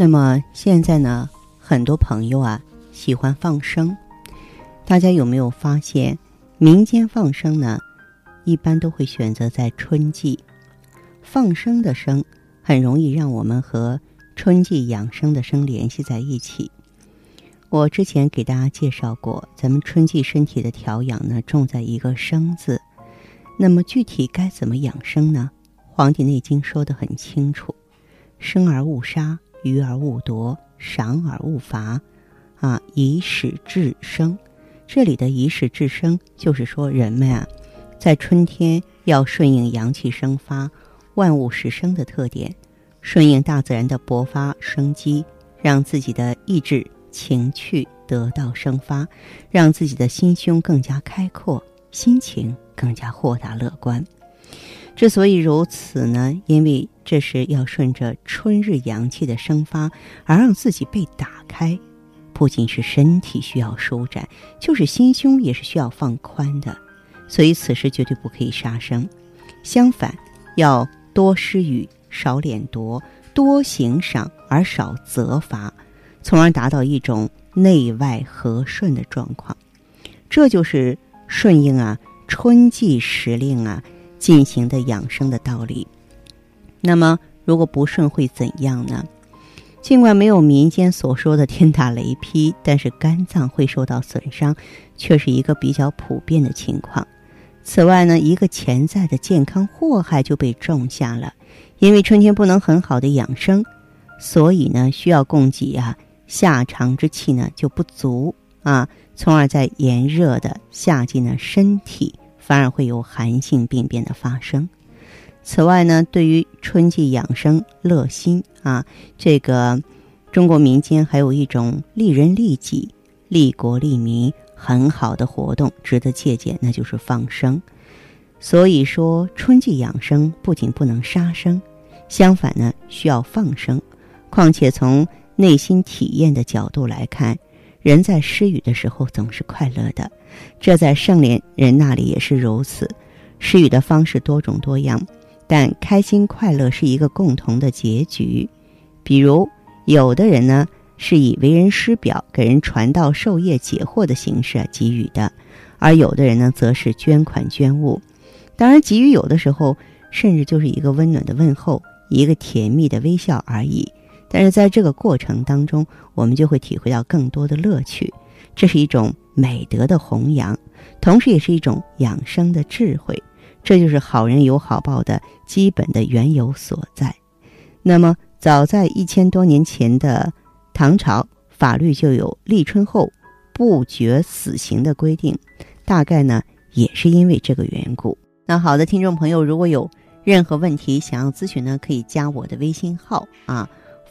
那么现在呢，很多朋友啊喜欢放生，大家有没有发现，民间放生呢，一般都会选择在春季。放生的生，很容易让我们和春季养生的生联系在一起。我之前给大家介绍过，咱们春季身体的调养呢，重在一个生字。那么具体该怎么养生呢？《黄帝内经》说的很清楚：生而勿杀。愚而勿夺，赏而勿罚，啊，以始至生。这里的以始至生，就是说人们啊，在春天要顺应阳气生发、万物始生的特点，顺应大自然的勃发生机，让自己的意志情趣得到生发，让自己的心胸更加开阔，心情更加豁达乐观。之所以如此呢，因为这是要顺着春日阳气的生发而让自己被打开，不仅是身体需要舒展，就是心胸也是需要放宽的。所以此时绝对不可以杀生，相反，要多施予，少敛夺，多行赏而少责罚，从而达到一种内外和顺的状况。这就是顺应啊春季时令啊。进行的养生的道理。那么，如果不顺会怎样呢？尽管没有民间所说的天打雷劈，但是肝脏会受到损伤，却是一个比较普遍的情况。此外呢，一个潜在的健康祸害就被种下了。因为春天不能很好的养生，所以呢，需要供给啊夏肠之气呢就不足啊，从而在炎热的夏季呢身体。反而会有寒性病变的发生。此外呢，对于春季养生乐心啊，这个中国民间还有一种利人利己、利国利民很好的活动，值得借鉴，那就是放生。所以说，春季养生不仅不能杀生，相反呢，需要放生。况且从内心体验的角度来看。人在施予的时候总是快乐的，这在圣莲人那里也是如此。施予的方式多种多样，但开心快乐是一个共同的结局。比如，有的人呢是以为人师表、给人传道授业解惑的形式给予的，而有的人呢则是捐款捐物。当然，给予有的时候甚至就是一个温暖的问候，一个甜蜜的微笑而已。但是在这个过程当中，我们就会体会到更多的乐趣，这是一种美德的弘扬，同时也是一种养生的智慧。这就是好人有好报的基本的缘由所在。那么，早在一千多年前的唐朝，法律就有立春后不决死刑的规定，大概呢也是因为这个缘故。那好的，听众朋友，如果有任何问题想要咨询呢，可以加我的微信号啊。